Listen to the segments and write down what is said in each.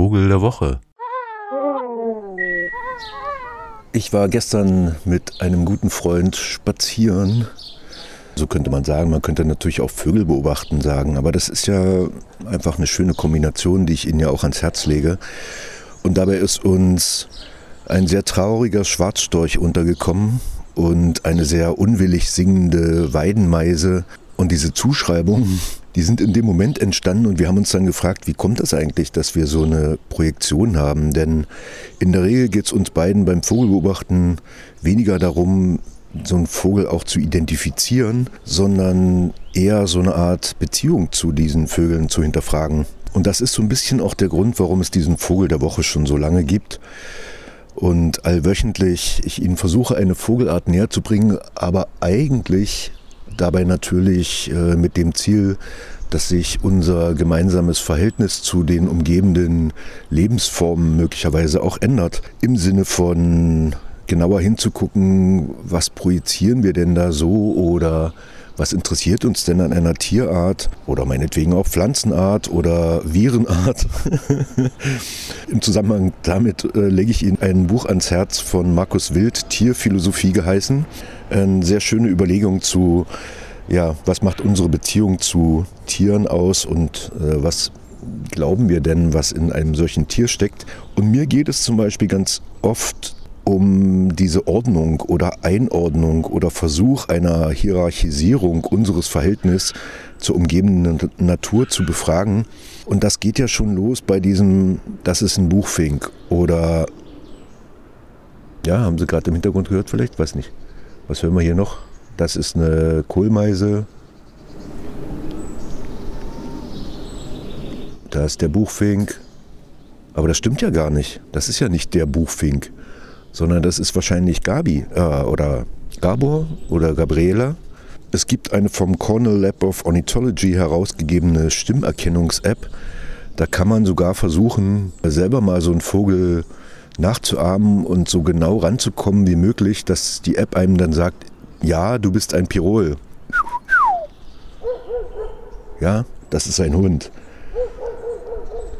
Vogel der Woche. Ich war gestern mit einem guten Freund spazieren. So könnte man sagen, man könnte natürlich auch Vögel beobachten sagen, aber das ist ja einfach eine schöne Kombination, die ich Ihnen ja auch ans Herz lege. Und dabei ist uns ein sehr trauriger Schwarzstorch untergekommen und eine sehr unwillig singende Weidenmeise. Und diese Zuschreibung, die sind in dem Moment entstanden und wir haben uns dann gefragt, wie kommt das eigentlich, dass wir so eine Projektion haben? Denn in der Regel geht es uns beiden beim Vogelbeobachten weniger darum, so einen Vogel auch zu identifizieren, sondern eher so eine Art Beziehung zu diesen Vögeln zu hinterfragen. Und das ist so ein bisschen auch der Grund, warum es diesen Vogel der Woche schon so lange gibt. Und allwöchentlich ich Ihnen versuche, eine Vogelart näher zu bringen, aber eigentlich dabei natürlich äh, mit dem Ziel, dass sich unser gemeinsames Verhältnis zu den umgebenden Lebensformen möglicherweise auch ändert. Im Sinne von genauer hinzugucken, was projizieren wir denn da so oder was interessiert uns denn an einer Tierart oder meinetwegen auch Pflanzenart oder Virenart? Im Zusammenhang damit äh, lege ich Ihnen ein Buch ans Herz von Markus Wild, Tierphilosophie geheißen. Eine sehr schöne Überlegung zu, ja, was macht unsere Beziehung zu Tieren aus und äh, was glauben wir denn, was in einem solchen Tier steckt. Und mir geht es zum Beispiel ganz oft um diese Ordnung oder Einordnung oder Versuch einer Hierarchisierung unseres Verhältnisses zur umgebenden Natur zu befragen. Und das geht ja schon los bei diesem, das ist ein Buchfink oder, ja, haben Sie gerade im Hintergrund gehört vielleicht? Weiß nicht. Was hören wir hier noch? Das ist eine Kohlmeise. Da ist der Buchfink. Aber das stimmt ja gar nicht. Das ist ja nicht der Buchfink sondern das ist wahrscheinlich Gabi äh, oder Gabor oder Gabriela. Es gibt eine vom Cornell Lab of Ornithology herausgegebene Stimmerkennungs-App. Da kann man sogar versuchen, selber mal so einen Vogel nachzuahmen und so genau ranzukommen wie möglich, dass die App einem dann sagt, ja, du bist ein Pirol. Ja, das ist ein Hund.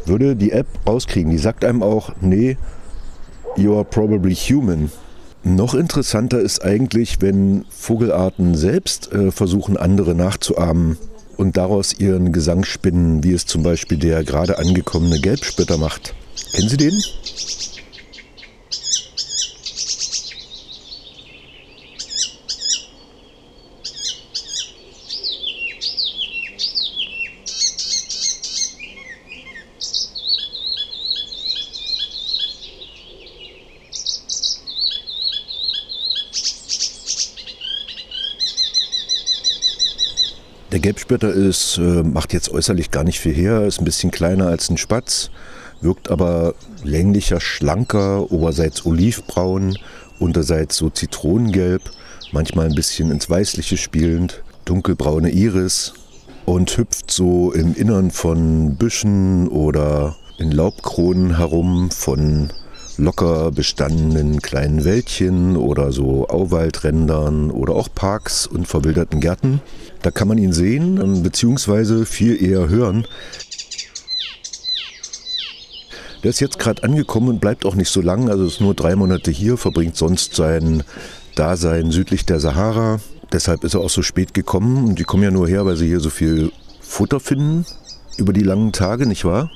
Würde die App rauskriegen, die sagt einem auch, nee, You are probably human. Noch interessanter ist eigentlich, wenn Vogelarten selbst äh, versuchen, andere nachzuahmen und daraus ihren Gesang spinnen, wie es zum Beispiel der gerade angekommene Gelbspötter macht. Kennen Sie den? Der Gelbspötter ist, äh, macht jetzt äußerlich gar nicht viel her, ist ein bisschen kleiner als ein Spatz, wirkt aber länglicher, schlanker, oberseits olivbraun, unterseits so zitronengelb, manchmal ein bisschen ins Weißliche spielend, dunkelbraune Iris und hüpft so im Innern von Büschen oder in Laubkronen herum von locker bestandenen kleinen Wäldchen oder so Auwaldrändern oder auch Parks und verwilderten Gärten. Da kann man ihn sehen, beziehungsweise viel eher hören. Der ist jetzt gerade angekommen und bleibt auch nicht so lang, also ist nur drei Monate hier, verbringt sonst sein Dasein südlich der Sahara. Deshalb ist er auch so spät gekommen und die kommen ja nur her, weil sie hier so viel Futter finden über die langen Tage, nicht wahr?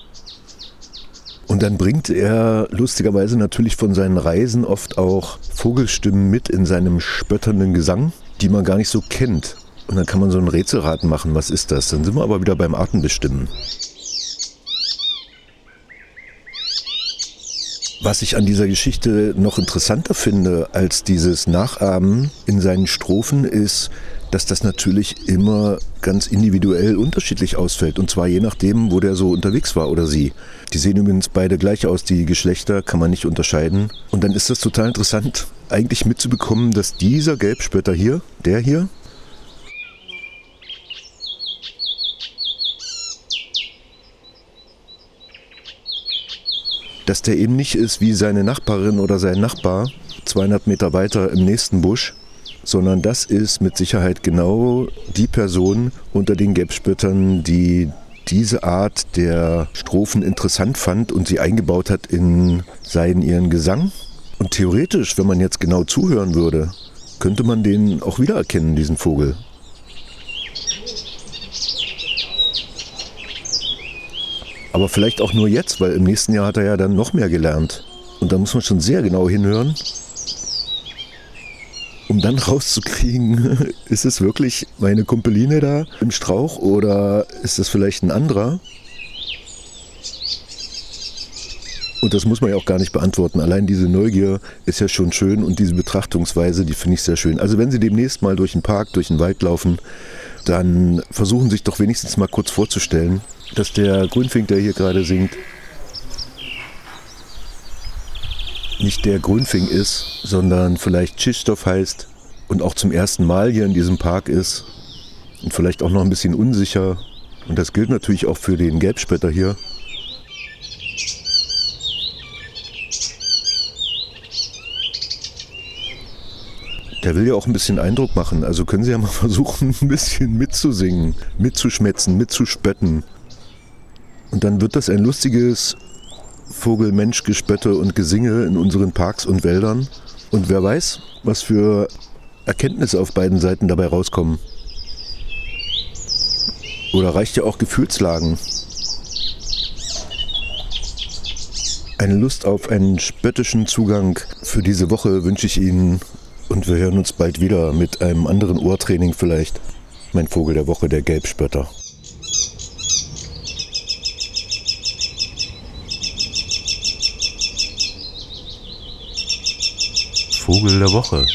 Und dann bringt er lustigerweise natürlich von seinen Reisen oft auch Vogelstimmen mit in seinem spötternden Gesang, die man gar nicht so kennt. Und dann kann man so ein Rätselraten machen, was ist das? Dann sind wir aber wieder beim Artenbestimmen. Was ich an dieser Geschichte noch interessanter finde als dieses Nachahmen in seinen Strophen ist, dass das natürlich immer ganz individuell unterschiedlich ausfällt. Und zwar je nachdem, wo der so unterwegs war oder sie. Die sehen übrigens beide gleich aus, die Geschlechter kann man nicht unterscheiden. Und dann ist das total interessant, eigentlich mitzubekommen, dass dieser Gelbspötter hier, der hier, dass der eben nicht ist wie seine Nachbarin oder sein Nachbar 200 Meter weiter im nächsten Busch, sondern das ist mit Sicherheit genau die Person unter den Gelbspöttern, die diese Art der Strophen interessant fand und sie eingebaut hat in seinen ihren Gesang. Und theoretisch, wenn man jetzt genau zuhören würde, könnte man den auch wiedererkennen, diesen Vogel. Aber vielleicht auch nur jetzt, weil im nächsten Jahr hat er ja dann noch mehr gelernt. Und da muss man schon sehr genau hinhören, um dann rauszukriegen, ist es wirklich meine Kumpeline da im Strauch oder ist das vielleicht ein anderer? Und das muss man ja auch gar nicht beantworten. Allein diese Neugier ist ja schon schön und diese Betrachtungsweise, die finde ich sehr schön. Also wenn Sie demnächst mal durch den Park, durch den Wald laufen, dann versuchen Sie sich doch wenigstens mal kurz vorzustellen, dass der Grünfink, der hier gerade singt, nicht der Grünfing ist, sondern vielleicht Tschistow heißt und auch zum ersten Mal hier in diesem Park ist und vielleicht auch noch ein bisschen unsicher. Und das gilt natürlich auch für den Gelbspötter hier. Der will ja auch ein bisschen Eindruck machen. Also können Sie ja mal versuchen, ein bisschen mitzusingen, mitzuschmetzen, mitzuspötten. Und dann wird das ein lustiges Vogel-Mensch-Gespötte und Gesinge in unseren Parks und Wäldern. Und wer weiß, was für Erkenntnisse auf beiden Seiten dabei rauskommen. Oder reicht ja auch Gefühlslagen. Eine Lust auf einen spöttischen Zugang für diese Woche wünsche ich Ihnen und wir hören uns bald wieder mit einem anderen Ohrtraining vielleicht. Mein Vogel der Woche, der Gelbspötter. Vogel der Woche.